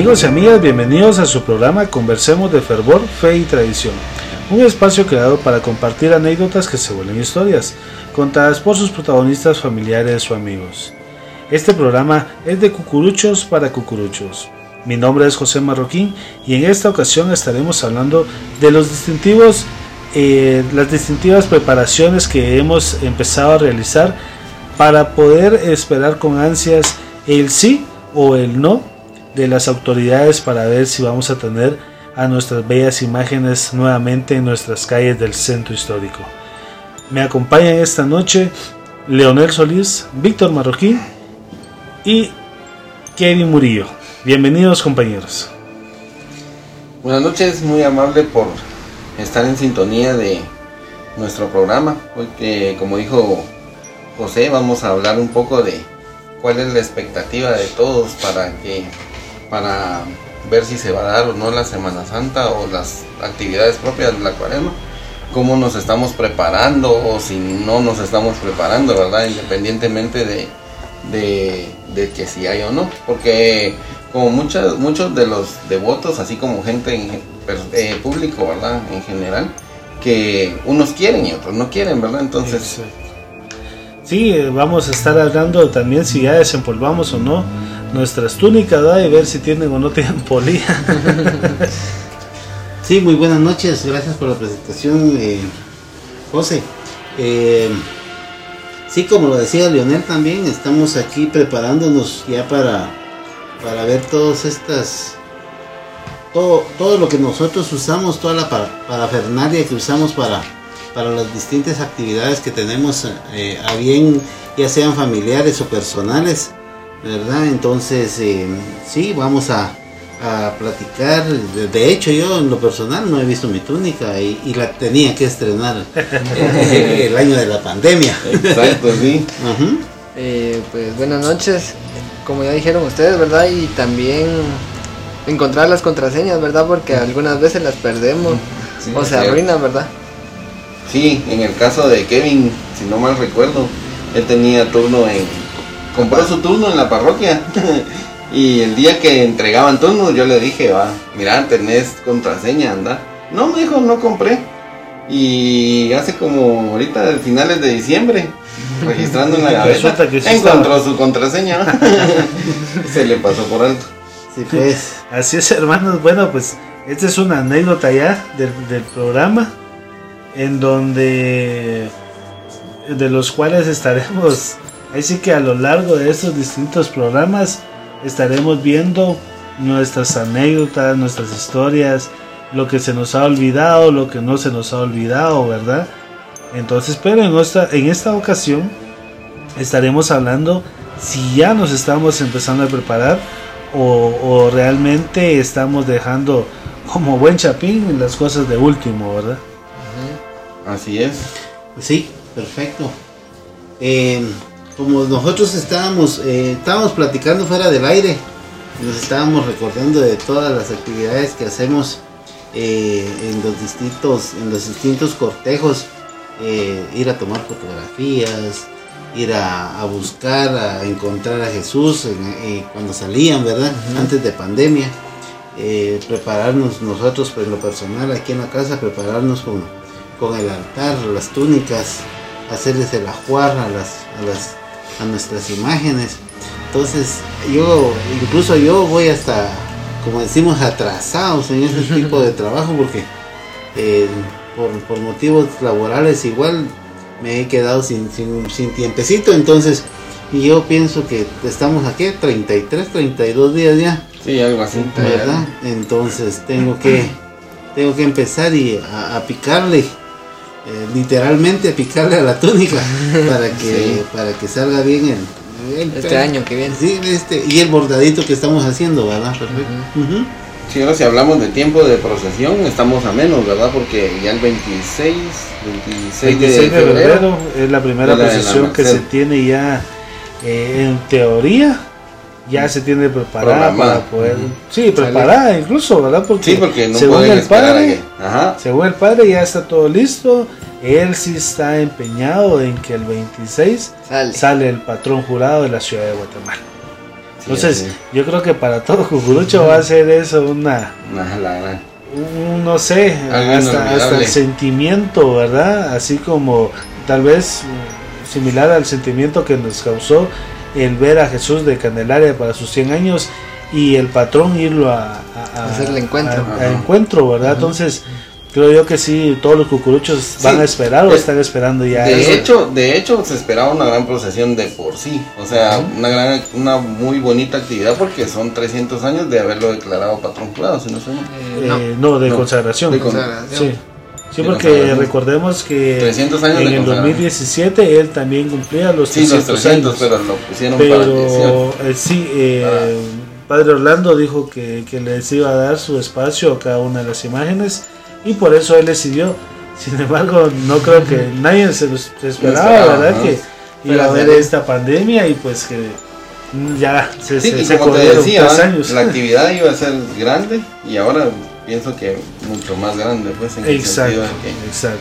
Amigos y amigas, bienvenidos a su programa Conversemos de Fervor, Fe y Tradición. Un espacio creado para compartir anécdotas que se vuelven historias, contadas por sus protagonistas familiares o amigos. Este programa es de cucuruchos para cucuruchos. Mi nombre es José Marroquín y en esta ocasión estaremos hablando de los distintivos, eh, las distintivas preparaciones que hemos empezado a realizar para poder esperar con ansias el sí o el no de las autoridades para ver si vamos a tener a nuestras bellas imágenes nuevamente en nuestras calles del centro histórico. Me acompañan esta noche Leonel Solís, Víctor Marroquín y Kevin Murillo. Bienvenidos compañeros. Buenas noches, muy amable por estar en sintonía de nuestro programa. Hoy, que, como dijo José, vamos a hablar un poco de cuál es la expectativa de todos para que para ver si se va a dar o no la Semana Santa o las actividades propias de la cuaresma, cómo nos estamos preparando o si no nos estamos preparando, ¿verdad? Independientemente de, de, que si hay o no, porque como muchas, muchos de los devotos, así como gente en, eh, público, ¿verdad? En general, que unos quieren y otros no quieren, ¿verdad? Entonces... Sí, vamos a estar hablando también si ya desempolvamos o no nuestras túnicas y ver si tienen o no tienen polía. sí, muy buenas noches, gracias por la presentación, eh, José. Eh, sí, como lo decía Leonel también, estamos aquí preparándonos ya para, para ver todas estas, todo, todo lo que nosotros usamos, toda la parafernalia que usamos para, para las distintas actividades que tenemos eh, a bien, ya sean familiares o personales ¿verdad? Entonces, eh, sí, vamos a, platicar. De hecho, yo en lo personal no he visto mi túnica y, la tenía que estrenar el, año de la pandemia. Exacto, sí. Eh, pues buenas noches, como ya dijeron ustedes, ¿verdad? Y también encontrar las contraseñas, ¿verdad? Porque algunas veces las perdemos o se arruinan, ¿verdad? Sí, en el caso de Kevin, si no mal recuerdo, él tenía turno en compró su turno en la parroquia. y el día que entregaban turno, yo le dije, va, mira, tenés contraseña, anda. No, me dijo, no compré. Y hace como ahorita, finales de diciembre, registrando en la gaveta, encontró su contraseña. Se le pasó por alto. Sí, pues. Así es, hermanos. Bueno, pues esta es una anécdota ya del, del programa en donde de los cuales estaremos Así que a lo largo de estos distintos programas estaremos viendo nuestras anécdotas, nuestras historias, lo que se nos ha olvidado, lo que no se nos ha olvidado, ¿verdad? Entonces, pero en esta, en esta ocasión estaremos hablando si ya nos estamos empezando a preparar o, realmente estamos dejando como buen chapín las cosas de último, ¿verdad? Así es. Sí, perfecto. Eh, como nosotros estábamos, eh, estábamos platicando fuera del aire, nos estábamos recordando de todas las actividades que hacemos eh, en los distintos, en los distintos cortejos, eh, ir a tomar fotografías, ir a, buscar, a encontrar a Jesús cuando salían, ¿verdad? Antes de pandemia. prepararnos nosotros, pues, en lo personal, aquí en la casa, prepararnos con, con el altar, las túnicas, hacerles el ajuar a las, a las a nuestras imágenes. Entonces, yo, incluso yo voy hasta, como decimos, atrasados en ese tipo de trabajo porque eh, por, motivos laborales igual me he quedado sin, sin, sin tiempecito. Entonces, y yo pienso que estamos aquí 33, 32 días ya. Sí, algo así. ¿Verdad? Entonces tengo que, tengo que empezar y a picarle eh, literalmente picarle a la túnica para que para que salga bien el, este año que viene. Sí, este, y el bordadito que estamos haciendo, ¿verdad? Sí, ahora si hablamos de tiempo de procesión, estamos a menos, ¿verdad? Porque ya el 26, 26, de, febrero, es la primera procesión que se tiene ya eh, en teoría ya se tiene preparada para poder sí preparada incluso verdad porque, porque según el padre según el padre ya está todo listo. Él sí está empeñado en que el 26 sale, el patrón jurado de la ciudad de Guatemala. Entonces, yo creo que para todo cucurucho va a ser eso una... Una la gran. un, no sé, Algo hasta, hasta el sentimiento, ¿verdad? Así como tal vez similar al sentimiento que nos causó el ver a Jesús de Candelaria para sus 100 años y el patrón irlo a, a- a- Hacer el encuentro. a- a Ajá. encuentro, ¿verdad? Entonces, creo yo que sí, todos los cucuruchos van Sí. a esperar o De- están esperando ya. De eso. hecho, de hecho se esperaba una gran procesión de por sí, o sea, una gran, una muy bonita actividad porque son 300 años de haberlo declarado patrón jurado, si no sé. Eh, no. Eh, no, de No, consagración. de con- Consagración. Sí. Sí, porque recordemos que 300 años en el consagración. 2017 él también cumplía los Sí, los 300 300, años. pero lo pusieron para el 18. Pero eh, sí, eh, Para- Padre Orlando dijo que, que les iba a dar su espacio a cada una de las imágenes y por eso él decidió. Sin embargo, no creo que nadie se lo esperaba, esperaba, ¿verdad? ¿no? Que Pero iba a haber esta pandemia y pues que ya se, Sí, se, se decía, tres años. la actividad iba a ser grande y ahora pienso que mucho más grande, pues en el Exacto, sentido de exacto.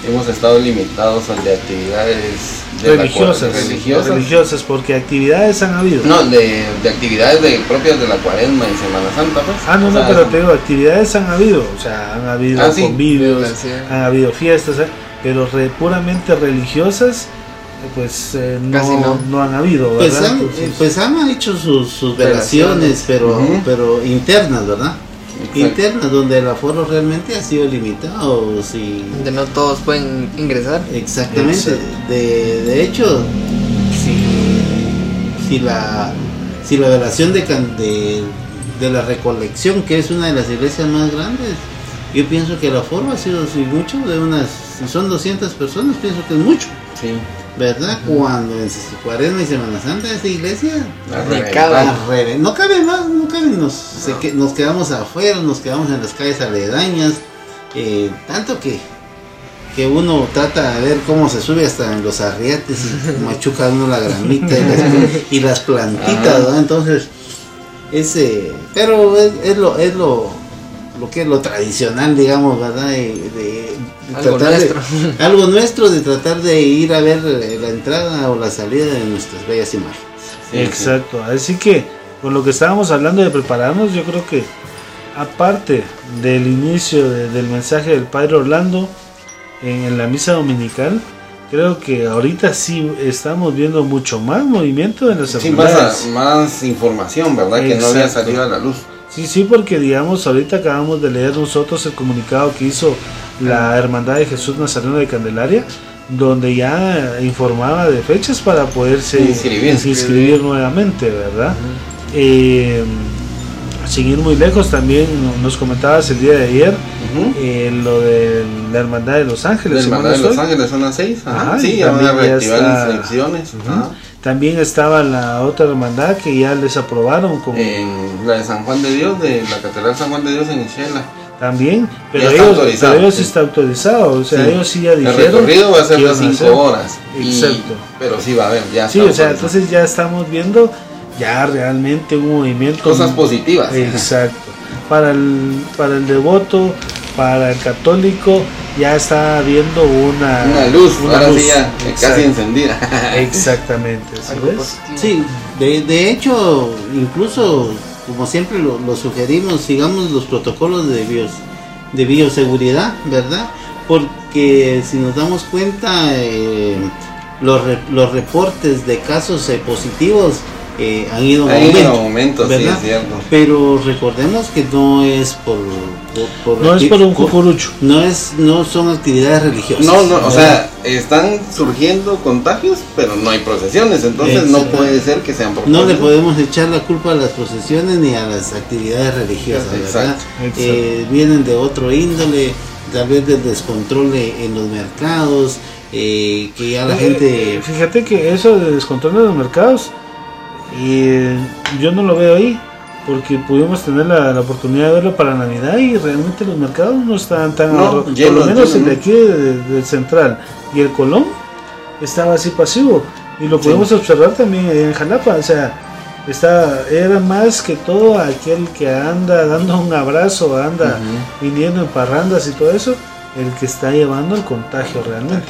que hemos estado limitados a de actividades de la Religiosas, cua- religiosas. religiosas, porque actividades han habido. No, de, de actividades de, propias de la cuaresma y Semana Santa, pues. Ah, no, O no, sea, pero te digo, actividades han habido, o sea, han habido Ah, convivios, han habido fiestas, ¿eh? pero re- puramente religiosas, pues eh, no, Casi no. no han habido, Pues han, pues han hecho sus, sus velaciones, pero, pero internas, ¿verdad? Exacto. Internas, donde el aforo realmente ha sido limitado. Si, De no todos pueden ingresar. exactamente. Exacto. De, de hecho, si, si, la, si la velación de, de, de la recolección, que es una de las iglesias más grandes, yo pienso que el aforo ha sido, si mucho, de unas, si son 200 personas, pienso que es mucho. Sí. ¿Verdad? Cuando en Cuaresma y Semana Santa esta iglesia reve- no cabe más, no cabe, nos, se que- nos quedamos afuera, nos quedamos en las calles aledañas, eh, tanto que, que uno trata de ver cómo se sube hasta en los arriates y machuca uno la gramita y las, y las plantitas. ¿verdad? Entonces, ese, pero es, es lo, es lo, lo que es lo tradicional, digamos, ¿verdad? De- de Algo tratar de- nuestro. algo nuestro de tratar de ir a ver eh, la entrada o la salida de nuestras bellas imágenes. Sí, Exacto, así que con lo que estábamos hablando de prepararnos, yo creo que aparte del inicio de- del mensaje del Padre Orlando en, en la misa dominical, creo que ahorita sí estamos viendo mucho más movimiento en las Sí, más, más información, ¿verdad? Que no había Exacto. salido a la luz. Sí, sí, porque digamos, ahorita acabamos de leer nosotros el comunicado que hizo la Hermandad de Jesús Nazareno de Candelaria, donde ya informaba de fechas para poderse Inscribir. inscribir nuevamente, ¿verdad? Eh, sin ir muy lejos, también nos comentabas el día de ayer eh, lo de la Hermandad de Los La Ángeles. mal hermandad de Los. Ángeles son las seis. Ajá, sí, ya van a reactivar está- inscripciones. Ujú. ajá. También estaba la otra hermandad que ya les aprobaron como En la de San Juan de Dios, de la Catedral San Juan de Dios en Shela. También, pero está ellos, pero ellos sí. está autorizado, o sea, Sí. ellos sí ya El dijeron. recorrido va a ser que de iban a 5 hacer. horas. y- Exacto. pero sí va a haber, ya Sí, o sea, entonces ya estamos viendo ya realmente un movimiento. Cosas positivas. Exacto. Para el, para el devoto, para el católico, ya está habiendo una, Una luz, una ahora luz. sí ya casi encendida. Exactamente, ¿sí ves? Sí, de, de hecho, incluso, como siempre lo, lo sugerimos, sigamos los protocolos de, bios, de bioseguridad, ¿verdad? Porque si nos damos cuenta, eh, los, re- los reportes de casos eh, positivos eh, han ido en aumento, sí, ¿verdad? cierto. Pero recordemos que no es por... por- por No es por un cucurucho. No, es, no son actividades religiosas. No, no, o sea, están surgiendo contagios, pero no hay procesiones, entonces no puede ser que sean por No le podemos echar la culpa a las procesiones ni a las actividades religiosas, ¿verdad? Exacto. Eh, vienen de otro índole, tal vez del descontrol de- en los mercados, eh, que ya la Eh, gente... Fíjate que eso de descontrol de los mercados, eh, yo no lo veo ahí, porque pudimos tener la, la oportunidad de verlo para Navidad y realmente los mercados no estaban tan No, por lo menos el de aquí de- del central y el Colón estaba así pasivo y lo pudimos observar también en Jalapa, o sea, está, era más que todo aquel que anda dando un abrazo, anda viniendo en parrandas y todo eso, el que está llevando el contagio realmente.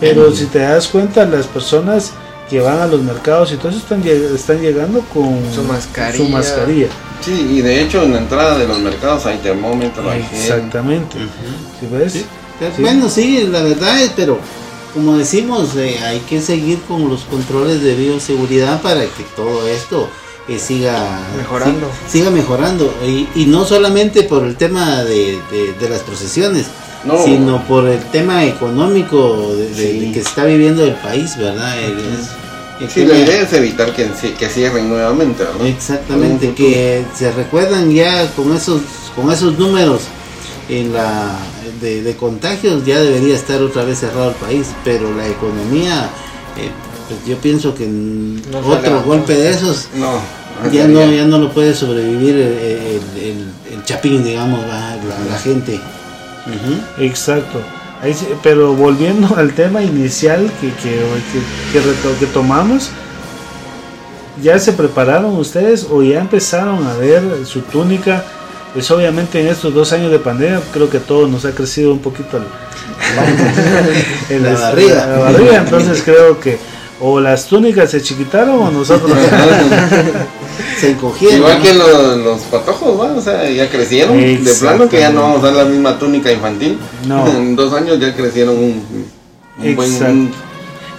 Pero si te das cuenta, las personas que van a los mercados y todo eso están, lleg- están llegando con Su mascarilla. su mascarilla. Sí, y de hecho en la entrada de los mercados hay termómetro, hay gel. Exactamente. ¿Sí ves? Sí. Pero, Sí. Bueno, sí, la verdad es, pero como decimos, eh, hay que seguir con los controles de bioseguridad para que todo esto eh, siga Mejorando. sí, siga mejorando. Y, y no solamente por el tema de, de- de las procesiones, No. sino por el tema económico de, de- Sí. de que está viviendo el país, ¿verdad? El- Sí, tema- la idea es evitar que, que cierren nuevamente, ¿verdad? Exactamente, que se recuerdan ya con esos con esos números en la de, de contagios ya debería estar otra vez cerrado el país, pero la economía, eh, pues yo pienso que No otro golpe de esos No, ya no ya no lo puede sobrevivir el, el- el- el chapín, digamos, la, la gente. Exacto. Ahí sí, pero volviendo al tema inicial que, que, que, que tomamos, ¿ya se prepararon ustedes o ya empezaron a ver su túnica? Pues obviamente en estos dos años de pandemia creo que todo nos ha crecido un poquito el, el- La el- barriga. la barriga, entonces creo que o las túnicas se chiquitaron o nosotros Se encogieron. Igual ¿no? que los, los patojos, ¿va? o sea, ya crecieron. De plano que ya no vamos a dar la misma túnica infantil. No. En dos años ya crecieron un, un buen. Exacto. un-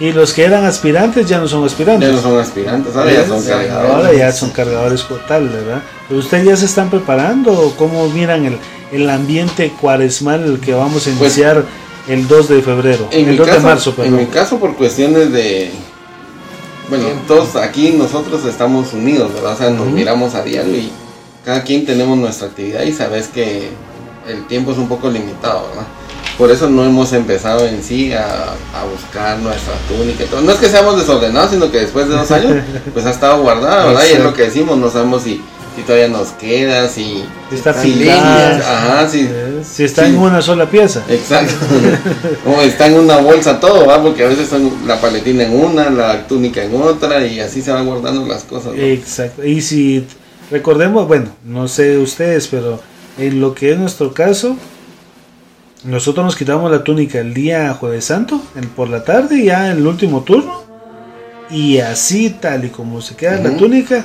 y los que eran aspirantes ya no son aspirantes. ya no son aspirantes, ahora ya son cargadores. Ahora ya son cargadores total, ¿verdad? Pero ¿Ustedes ya se están preparando? o ¿Cómo miran el, el ambiente cuaresmal que vamos a Pues, iniciar el 2 de febrero? En el mi, 2 caso, de marzo, en perdón. mi caso, por cuestiones de. Bueno, todos aquí nosotros estamos unidos, ¿verdad? O sea, nos miramos a diario y cada quien tenemos nuestra actividad y sabes que el tiempo es un poco limitado, ¿verdad? Por eso no hemos empezado en sí a, a buscar nuestra túnica y todo. No es que seamos desordenados, sino que después de dos años, pues ha estado guardada, ¿verdad? Y es lo que decimos, no sabemos si, si todavía nos queda, si. Está líneas. Ajá, si. eh, si está en una sola pieza. Exacto. o está en una bolsa todo, ¿va? Porque a veces son la paletina en una, la túnica en otra y así se van guardando las cosas. ¿no? Exacto. Y si recordemos, bueno, no sé ustedes, pero en lo que es nuestro caso, nosotros nos quitamos la túnica el día jueves santo, el, por la tarde, ya en el último turno, y así tal y como se queda la túnica,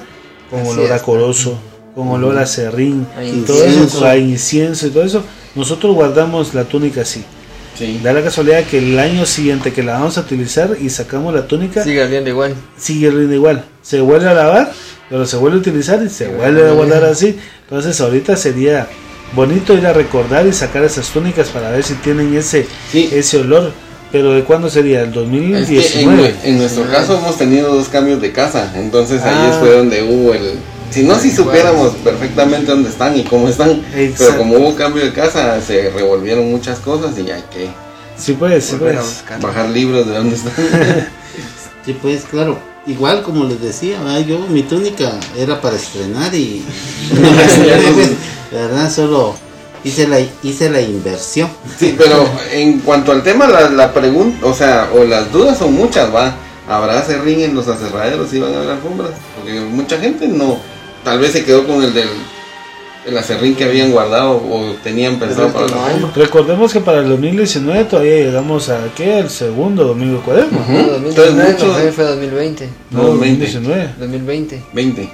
con Así olor a corozo, con olor a serrín, A y todo eso, a incienso y todo eso, nosotros guardamos la túnica así. Sí. Da la casualidad que el año siguiente que la vamos a utilizar y sacamos la túnica, Sigue oliendo igual. sigue oliendo igual. Se vuelve a lavar, pero se vuelve a utilizar y se vuelve a guardar así. Entonces ahorita sería bonito ir a recordar y sacar esas túnicas para ver si tienen ese, Sí. ese olor. Pero ¿de cuándo sería? ¿El Es que en, 2019? en nuestro caso hemos tenido dos cambios de casa, entonces ahí Ah. fue donde hubo el... Si no, si supiéramos perfectamente dónde están y cómo están, pero como hubo cambio de casa, se revolvieron muchas cosas y hay que Sí, pues, sí, pues. buscar. bajar libros de dónde están. Sí, pues claro. Igual como les decía, ¿verdad? yo mi túnica era para estrenar y la verdad solo hice la hice la inversión. Sí, pero en cuanto al tema, la, la pregunta, o sea, o las dudas son muchas, va. ¿Habrá serrín en los aserraderos y van a haber alfombras? Porque mucha gente no, tal vez se quedó con el del el acerrín que habían guardado o tenían pensado para la alfombra. Recordemos que para el 2019 todavía llegamos a ¿qué? El segundo domingo de cuaderno. Ujú. No, Entonces 2019 mucho- no fue, fue 2020. No, 2020. 2019, 2020. 20.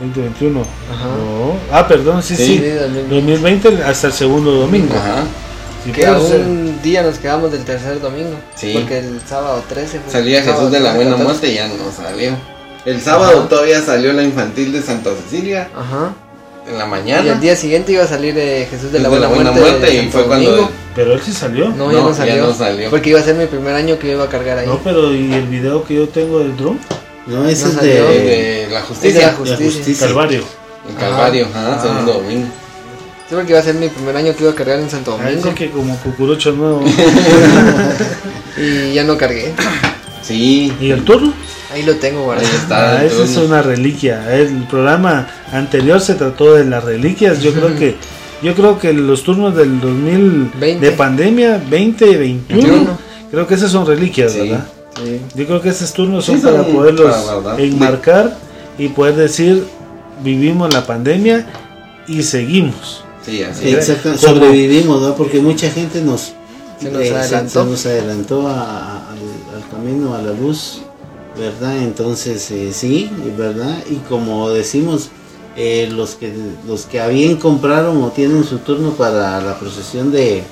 2021. Ajá. No. Ah, perdón, sí, Sí. sí. Sí, 2020. 2020 hasta el segundo domingo. Ajá. Sí, Que puede a ser. un día nos quedamos del tercer domingo. Sí. Porque el sábado 13 fue. Salía el Jesús de la 13, Buena 14. Muerte y ya no salió. El sábado Ajá. todavía salió la infantil de Santa Cecilia Ajá. en la Y mañana. al día siguiente iba a salir eh, Jesús de la Buena, Muerte, de y fue cuando. Pero él sí salió. No, No, ya no ya salió. no salió. Porque iba a ser mi primer año que iba a cargar ahí. No, pero ¿y el video que yo tengo del drum? No, ese No es de, de la Es de justicia. la justicia. justicia. Calvario. En Calvario, ajá, Ah. segundo domingo. Sí, porque iba a ser mi primer año que iba a cargar en Santo Ah, Domingo. que como cucurucho nuevo. Y ya no cargué. Sí, ¿Y el turno? Ahí lo tengo ahí guardado. está. Ah, esa es una reliquia. El programa anterior se trató de las reliquias. Yo creo que yo creo que los turnos del 2000 20. de pandemia 2021 21. creo que esas son reliquias, Sí. ¿verdad? Sí. Yo creo que esos turnos Sí, son son para poderlos para enmarcar y poder decir vivimos la pandemia y seguimos. Sí, así es. Exacto, sobrevivimos, ¿no? Porque mucha gente nos Se nos eh, adelantó. se nos adelantó a- a- al, al camino a la luz, ¿verdad? Entonces, eh, sí, ¿verdad? Y como decimos, eh, los, que, los que habían compraron o tienen su turno para la procesión de,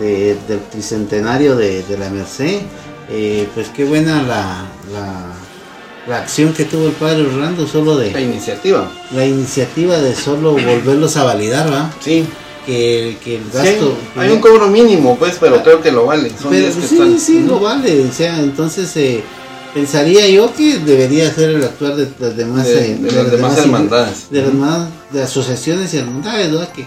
de- del tricentenario de, de la Merced, eh, pues qué buena la, la, la acción que tuvo el padre Orlando, solo La de iniciativa. la iniciativa de solo volverlos a validar, ¿va? Sí. Que, que el Sí, gasto... hay un cobro mínimo, pues, pero creo que lo vale. Son Pero días que sí, están. sí, lo vale. O sea, entonces eh, pensaría yo que debería ser el actuar de las demás, De- eh, de las demás hermandades. de las demás de asociaciones y hermandades, ¿verdad? Que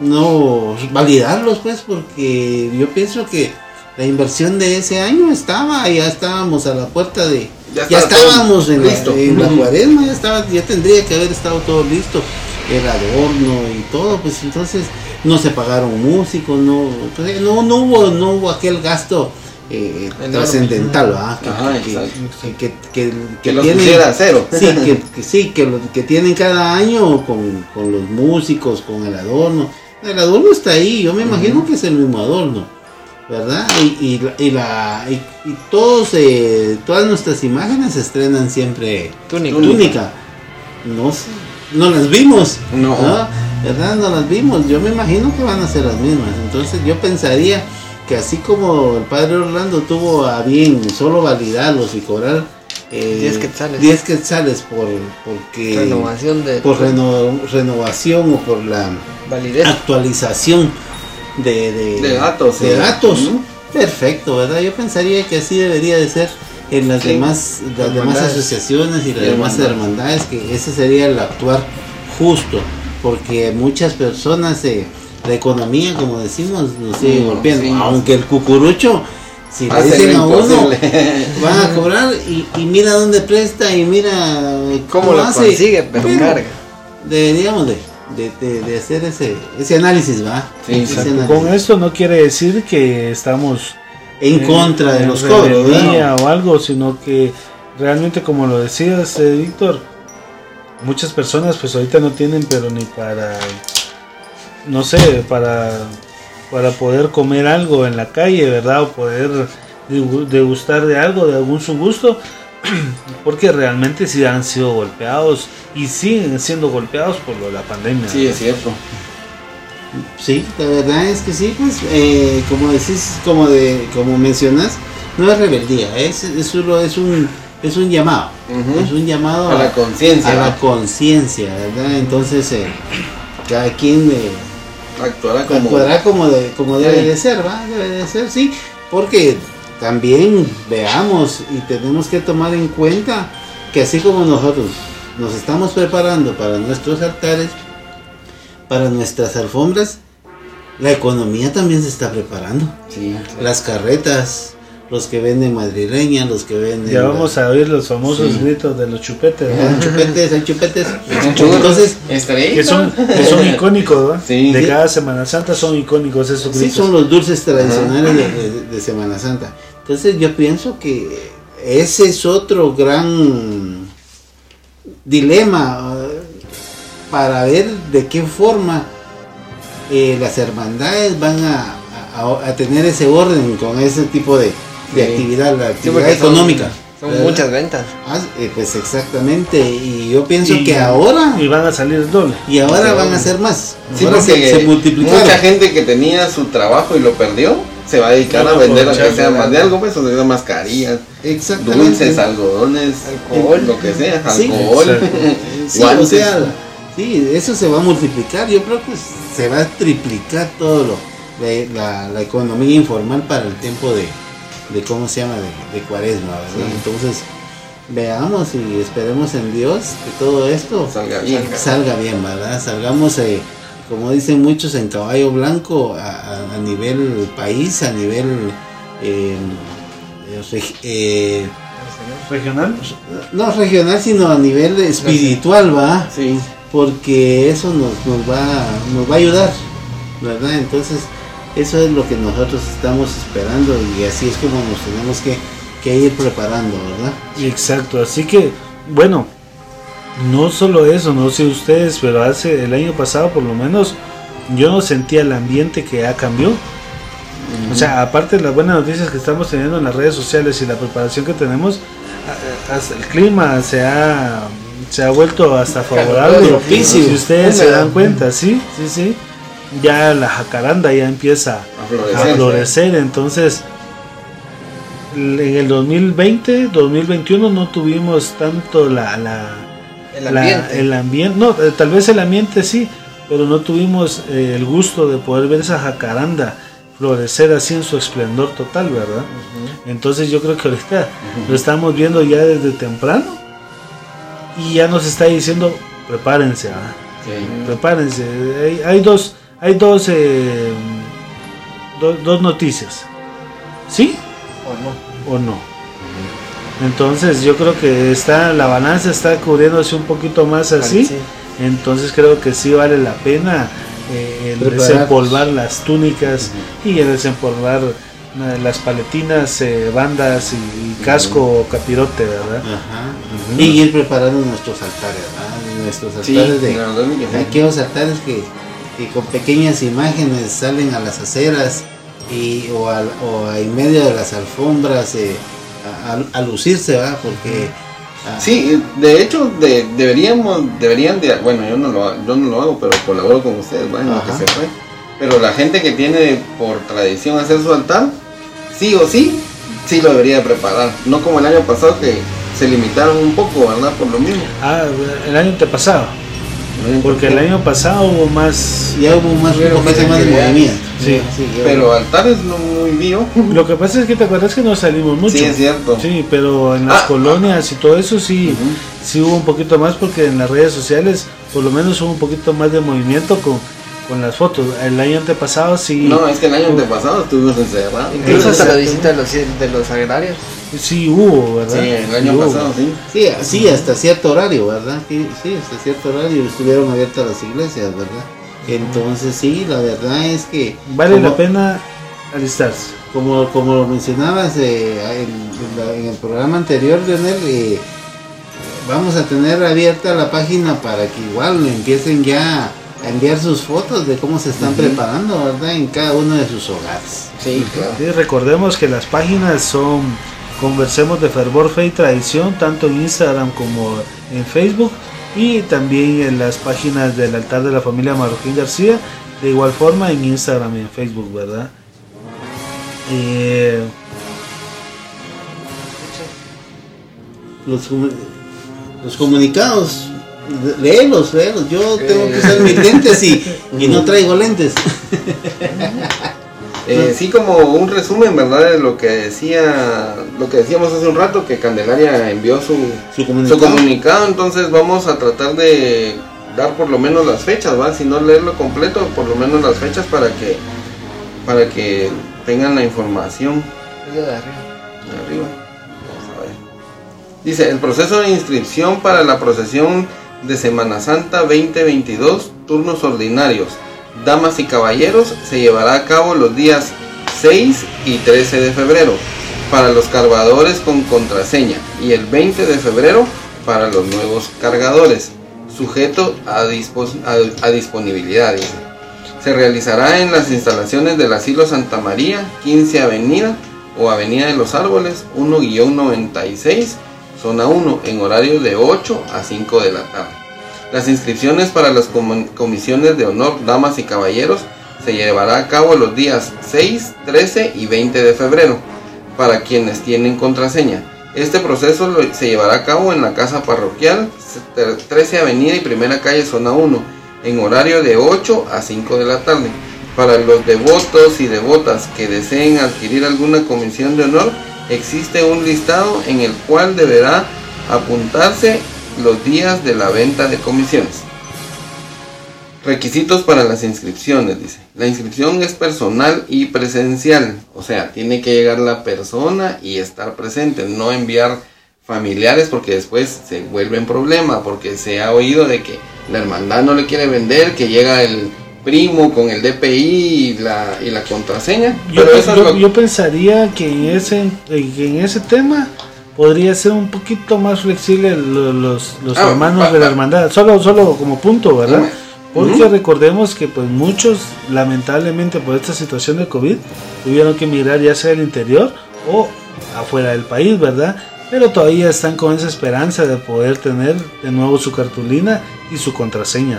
no validarlos, pues, porque yo pienso que la inversión de ese año estaba, ya estábamos a la puerta de, Ya estábamos en la, listo. en la cuaresma, ya estaba, ya tendría que haber estado todo listo, el adorno y todo, pues entonces no se pagaron músicos, no, entonces, no, no hubo, no hubo aquel gasto eh, trascendental. Que, los tienen- a cero. Sí, que, que sí, que, lo- que tienen cada año con, con los músicos, con el adorno. El adorno está ahí, yo me imagino que es el mismo adorno, ¿verdad? Y, y, la- y, la, y, y todos, eh, todas nuestras imágenes se estrenan siempre Túnica. túnica. No, sé, no las vimos, No. ¿verdad? No las vimos. Yo me imagino que van a ser las mismas. Entonces yo pensaría que así como el padre Orlando tuvo a bien solo validarlos y cobrar eh, 10 quetzales. 10 quetzales por porque Renovación de por reno- renovación o por la validez. actualización de, de, De datos, de sí. datos. Ujú. Perfecto, ¿verdad? Yo pensaría que así debería de ser en las Sí. demás las demás asociaciones y las demás Hermandades. que ese sería el actuar justo, porque muchas personas de la economía, como decimos, nos sigue golpeando, sí. aunque el cucurucho si le dicen a uno van a cobrar y, y mira dónde presta y mira ¿Cómo lo hace. consigue? Pero Pero carga. Deberíamos de, de, de- de hacer ese, ese análisis, ¿va? Sí, Ese exacto. análisis. Con esto no quiere decir que estamos en contra de en los cobros, ¿verdad? o algo, sino que realmente como lo decías, eh, Víctor, muchas personas pues ahorita no tienen pero ni para, no sé, para, para poder comer algo en la calle, ¿verdad? O poder degu- degustar de algo, de algún su gusto, porque realmente sí han sido golpeados y siguen siendo golpeados por lo de la pandemia. Sí, es cierto. Sí, la verdad es que sí, pues, eh, como decís, como de, como mencionas, no es rebeldía, es, es solo es un, es un llamado, es un llamado A la conciencia. a la conciencia, ¿verdad? Entonces, eh, cada quien eh, Actuará como. actuará como, de, como debe de ser, ¿va? Debe de ser, sí, porque también veamos y tenemos que tomar en cuenta que así como nosotros nos estamos preparando para nuestros altares, para nuestras alfombras, la economía también se está preparando. Sí. Las carretas, los que venden madrileña, los que venden... Ya vamos a oír los famosos Sí. gritos de los chupetes, Hay ¿verdad? chupetes, hay chupetes. Entonces, que son, que son icónicos. Sí. De Sí. cada Semana Santa son icónicos esos Sí, gritos. son los dulces tradicionales de, de- de Semana Santa. Entonces yo pienso que ese es otro gran dilema eh, para ver de qué forma eh, las hermandades van a, a- a tener ese orden con ese tipo de, de Sí. actividad, la Sí, actividad son- económica. Son ¿verdad? muchas ventas. Ah, eh, pues exactamente, y yo pienso Y- que ahora, Y van a salir doble. y ahora Sí. van a ser más. Sí, Ahora porque se, se multiplicaron. mucha gente que tenía su trabajo y lo perdió, se va a dedicar a vender aunque sea de más de algo. pues, o sea, mascarillas, dulces, algodones, Alcohol. lo que sea, Sí. alcohol. Sí, o guantes. sea, sí, eso se va a multiplicar. Yo creo que se va a triplicar todo lo de la, la economía informal para el tiempo de, de cómo se llama de, de cuaresma, ¿verdad? Sí. Entonces, veamos y esperemos en Dios que todo esto salga bien. salga bien, ¿verdad? Salgamos, eh, como dicen muchos, en caballo blanco a, nivel país, a nivel eh, eh, eh, Regional. no regional, sino a nivel espiritual, ¿va? Sí, porque eso nos, nos va nos va a ayudar verdad entonces eso es lo que nosotros estamos esperando y así es como nos tenemos que, que ir preparando verdad Exacto, así que, bueno, no solo eso, no sé ustedes, pero hace el año pasado por lo menos yo no sentía el ambiente que ya cambió. O sea, aparte de las buenas noticias que estamos teniendo en las redes sociales y la preparación que tenemos, hasta el clima se ha, se ha vuelto hasta favorable. Si ustedes se dan cuenta, sí, sí, sí. Ya la jacaranda ya empieza A a florecer. florecer, entonces en el 2020, 2021 no tuvimos tanto la, la, El la- ambiente. el ambiente, no, eh, tal vez el ambiente sí, pero no tuvimos eh, el gusto de poder ver esa jacaranda florecer así en su esplendor total, ¿verdad? Entonces yo creo que ahorita lo estamos viendo ya desde temprano y ya nos está diciendo prepárense, ¿verdad? Sí. prepárense. Hay, hay dos, hay dos, eh, do- dos noticias, ¿sí ¿O no? o no? Entonces yo creo que está la balanza está cubriéndose un poquito más así. Sí. Entonces creo que sí vale la pena eh, el desempolvar las túnicas y el desempolvar eh, las paletinas, eh, bandas y, y casco o capirote, ¿verdad? Ajá. Y ir preparando nuestros altares, ¿verdad? Nuestros Sí, altares de sí. aquellos altares que, que con pequeñas imágenes salen a las aceras y, o, al- o en medio de las alfombras eh, a, lucirse, ¿verdad? Porque ah, Sí, de hecho de- deberíamos, deberían de, bueno yo no lo, yo no lo hago, pero colaboro con ustedes, bueno, lo que Ajá. se fue. Pero la gente que tiene por tradición hacer su altar, sí o sí, sí lo debería de preparar. No como el año pasado que se limitaron un poco, ¿verdad? Por lo mismo. Ah, el año antepasado, porque el año pasado hubo más... ya hubo más, más de movimiento. Sí. Pero altares no muy bio. Lo que pasa es que te acuerdas que no salimos mucho. Sí, es cierto. Sí, pero en las Ah, colonias y todo eso sí, sí hubo un poquito más porque en las redes sociales por lo menos hubo un poquito más de movimiento con, con las fotos. El año antepasado sí, No, es que el año antepasado estuvimos encerrados. Incluso hasta la visita de los, de los agrarios. sí hubo, ¿verdad? Sí, el Sí año hubo. pasado, sí. Sí, sí, hasta cierto horario, ¿verdad? Sí, sí, hasta cierto horario estuvieron abiertas las iglesias, ¿verdad? Entonces sí, la verdad es que Vale como, la pena alistarse. como, como lo mencionabas eh, en, en la- en el programa anterior, Leonel, eh, vamos a tener abierta la página para que igual empiecen ya a enviar sus fotos de cómo se están preparando, ¿verdad? En cada uno de sus hogares. Sí, claro. Sí, recordemos que las páginas son Conversemos de Fervor, Fe y Tradición, tanto en Instagram como en Facebook, y también en las páginas del altar de la familia Marroquín García, de igual forma en Instagram y en Facebook, ¿verdad? Eh, Los, los comunicados, léelos, léelos. Yo tengo que usar mis lentes y, y no traigo lentes. Eh, sí, como un resumen, ¿verdad? De lo que decía, lo que decíamos hace un rato, que Candelaria envió su, Su su comunicado. entonces vamos a tratar de dar por lo menos las fechas, ¿va? Si no leerlo completo, por lo menos las fechas para que para que tengan la información de arriba. de arriba. Vamos a ver. Dice, el proceso de inscripción para la procesión de Semana Santa 2022, turnos ordinarios, damas y caballeros, se llevará a cabo los días 6 y 13 de febrero para los cargadores con contraseña y el 20 de febrero para los nuevos cargadores, sujeto a, dispos- disponibilidad. Se realizará en las instalaciones del Asilo Santa María, 15 Avenida o Avenida de los Árboles, 1-96, zona 1, en horario de 8 a 5 de la tarde. Las inscripciones para las comisiones de honor, damas y caballeros, se llevará a cabo los días 6, 13 y 20 de febrero, para quienes tienen contraseña. Este proceso se llevará a cabo en la casa parroquial, 13 Avenida y Primera Calle, zona 1, en horario de 8 a 5 de la tarde. Para los devotos y devotas que deseen adquirir alguna comisión de honor, existe un listado en el cual deberá apuntarse los días de la venta de comisiones. Requisitos para las inscripciones, dice. La inscripción es personal y presencial, o sea, tiene que llegar la persona y estar presente, no enviar familiares porque después se vuelve un problema, porque se ha oído de que la hermandad no le quiere vender, que llega el primo con el DPI y la, y la contraseña. yo, pero eso es yo- lo- yo pensaría que en ese, que en ese tema podría ser un poquito más flexible lo- los, los Ah, hermanos de la hermandad, solo, solo como punto, ¿verdad? Porque recordemos que pues muchos, lamentablemente por esta situación de COVID, tuvieron que emigrar ya sea al interior o afuera del país, ¿verdad? Pero todavía están con esa esperanza de poder tener de nuevo su cartulina y su contraseña.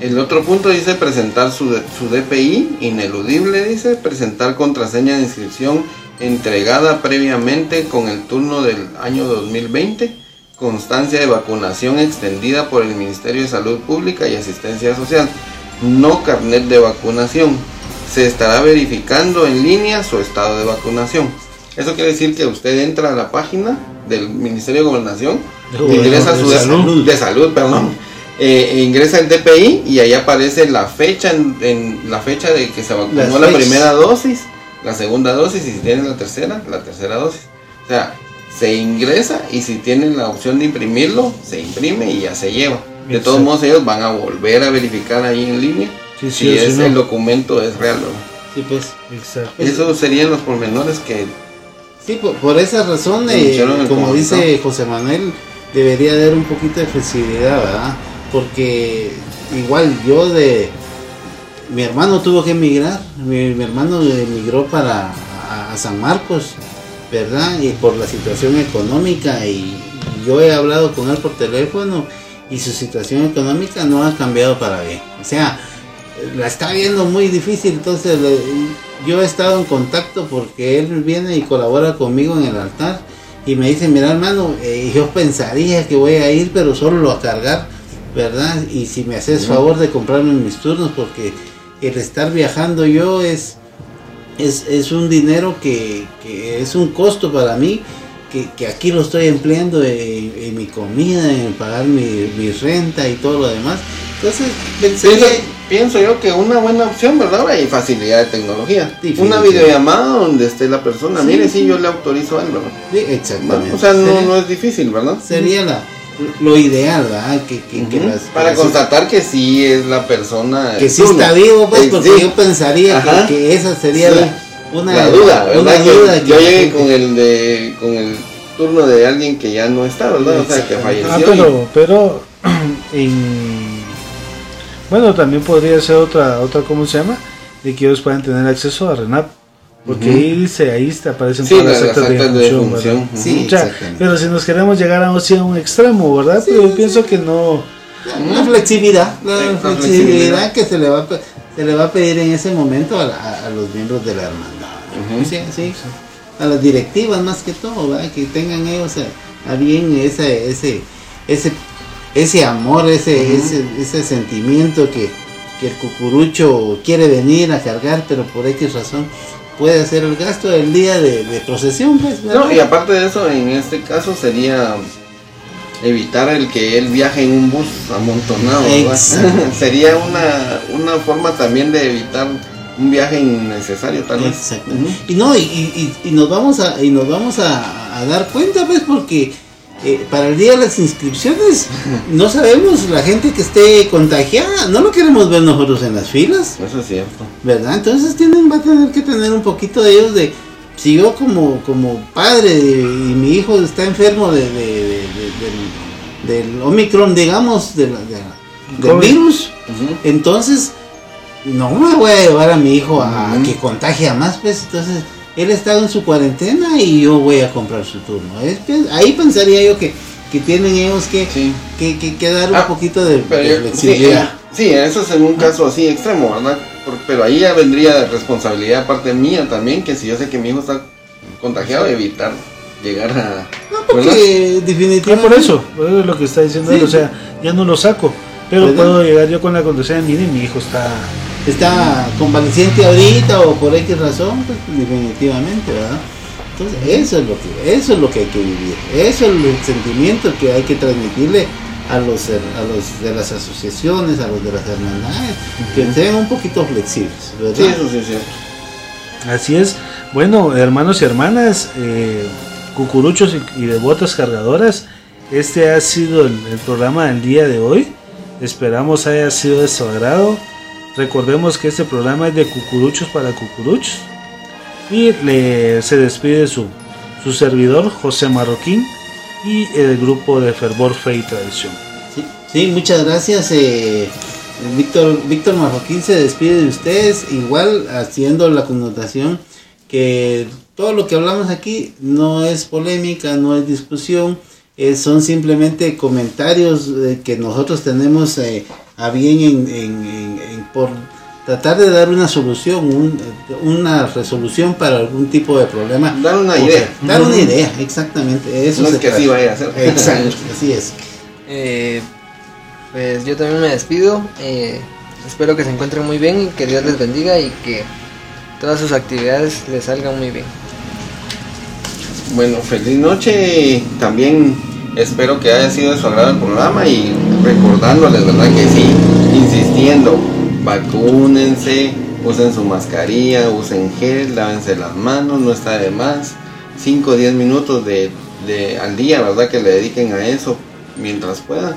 El otro punto dice presentar su, su DPI, ineludible dice, presentar contraseña de inscripción entregada previamente con el turno del año 2020, constancia de vacunación extendida por el Ministerio de Salud Pública y Asistencia Social, no carnet de vacunación. Se estará verificando en línea su estado de vacunación. Eso quiere decir que usted entra a la página del Ministerio de Gobernación, ingresa su de salud, de salud perdón, eh, ingresa el DPI y ahí aparece la fecha en, la fecha de que se vacunó la primera dosis, la segunda dosis y si tiene la tercera, la tercera dosis. O sea, se ingresa y si tienen la opción de imprimirlo, se imprime y ya se lleva. De todos modos ellos van a volver a verificar ahí en línea si ese el documento es real. Sí, pues, exacto. Esos serían los pormenores que Sí, por, esa razón, eh, como dice José Manuel, debería haber un poquito de flexibilidad, ¿verdad? Porque igual yo de... Mi hermano tuvo que emigrar, mi, hermano emigró para a, San Marcos, ¿verdad? Y por la situación económica y yo he hablado con él por teléfono y su situación económica no ha cambiado para bien. O sea, la está viendo muy difícil, entonces yo he estado en contacto porque él viene y colabora conmigo en el altar y me dice, mira hermano, eh, yo pensaría que voy a ir, pero solo a cargar, ¿verdad? Y si me haces favor de comprarme mis turnos, porque el estar viajando yo es, es, un dinero que, es un costo para mí, que, aquí lo estoy empleando en, mi comida, en pagar mi, mi, renta y todo lo demás. Entonces, pensé pienso yo que una buena opción, ¿verdad? Hay facilidad de tecnología. una videollamada donde esté la persona. Mire, si yo le autorizo algo, ¿verdad? Sí, exactamente. O sea, no, no es difícil, ¿verdad? Sería la, lo ideal, ¿verdad? Que, Para constatar que sí es la persona. Que sí está vivo, pues, porque yo pensaría que, esa sería la, una duda, ¿verdad? duda yo llegué con el de con el turno de alguien que ya no está, ¿verdad? O sea, que falleció. Ah, pero, pero en bueno, también podría ser otra, otra ¿cómo se llama? De que ellos puedan tener acceso a RENAP. Porque ahí dice, ahí te aparecen todas las actas de función. Sí, pero si nos queremos llegar a un extremo, ¿verdad? pero yo pienso que no. La flexibilidad, la, flexibilidad, que se le va a, se le va a pedir en ese momento a, a, los miembros de la hermandad. sí, sí, a las directivas más que todo, ¿verdad? que tengan ellos a, a bien ese, ese, ese ese amor, ese, ese, ese, sentimiento que, el cucurucho quiere venir a cargar, pero por X razón puede hacer el gasto del día de, procesión. Pues, no, y aparte de eso, en este caso sería evitar el que él viaje en un bus amontonado. sería una, una forma también de evitar un viaje innecesario tal vez. Y no, y, y, nos vamos a, y nos vamos a, a dar cuenta, pues, porque eh, para el día de las inscripciones no sabemos la gente que esté contagiada, no lo queremos ver nosotros en las filas. Eso es cierto. ¿Verdad? Entonces tienen, va a tener que tener un poquito de ellos de, si yo como, como padre y mi hijo está enfermo de, del Omicron, digamos, de del virus, entonces no me voy a llevar a mi hijo a, que contagie a más, pues entonces él ha estado en su cuarentena y yo voy a comprar su turno. ahí pensaría yo que, que tienen ellos que, que, dar un ah, poquito de, flexibilidad. Sí, eso es en un caso así extremo, ¿verdad? pero ahí ya vendría responsabilidad parte mía también, que si yo sé que mi hijo está contagiado, evitar llegar a... No, porque definitivamente... Ah, por eso, es lo que está diciendo él, o sea, ya no lo saco, pero puedo llegar yo con la contraseña, mire, mi hijo está está convaleciente ahorita o por X razón, pues definitivamente, ¿verdad? Entonces eso es lo que, eso es lo que hay que vivir, eso es el sentimiento que hay que transmitirle a los, a los de las asociaciones, a los de las hermandades, que sean un poquito flexibles, ¿verdad? Sí, eso sí es cierto. Así es. Bueno, hermanos y hermanas, eh, cucuruchos y, y, devotas cargadoras, este ha sido el, el programa del día de hoy. Esperamos haya sido de su agrado. Recordemos que este programa es de cucuruchos para cucuruchos. Y le, se despide su, su servidor, José Marroquín, y el grupo de Fervor, Fe y Tradición. Sí, muchas gracias. Eh, Víctor, Víctor Marroquín se despide de ustedes, igual haciendo la connotación que todo lo que hablamos aquí no es polémica, no es discusión, eh, son simplemente comentarios eh, que nosotros tenemos eh, a bien en, en, en, por tratar de dar una solución, una resolución para algún tipo de problema. Dar una idea. Dar una idea, exactamente. Eso no es que así vaya a ser. Exacto, así es. Eh, pues yo también me despido. Eh, espero que se encuentren muy bien y que Dios les bendiga y que todas sus actividades les salgan muy bien. Bueno, feliz noche. También espero que haya sido de su agrado el programa y recordándoles, ¿verdad? Que sí, insistiendo, vacúnense, usen su mascarilla, usen gel, lávense las manos, no está de más. 5 o 10 minutos de, al día, ¿verdad? Que le dediquen a eso mientras puedan.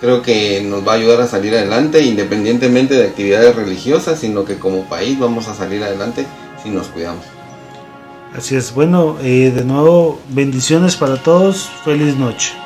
Creo que nos va a ayudar a salir adelante independientemente de actividades religiosas, sino que como país vamos a salir adelante si nos cuidamos. Así es, bueno, eh, de nuevo bendiciones para todos, feliz noche.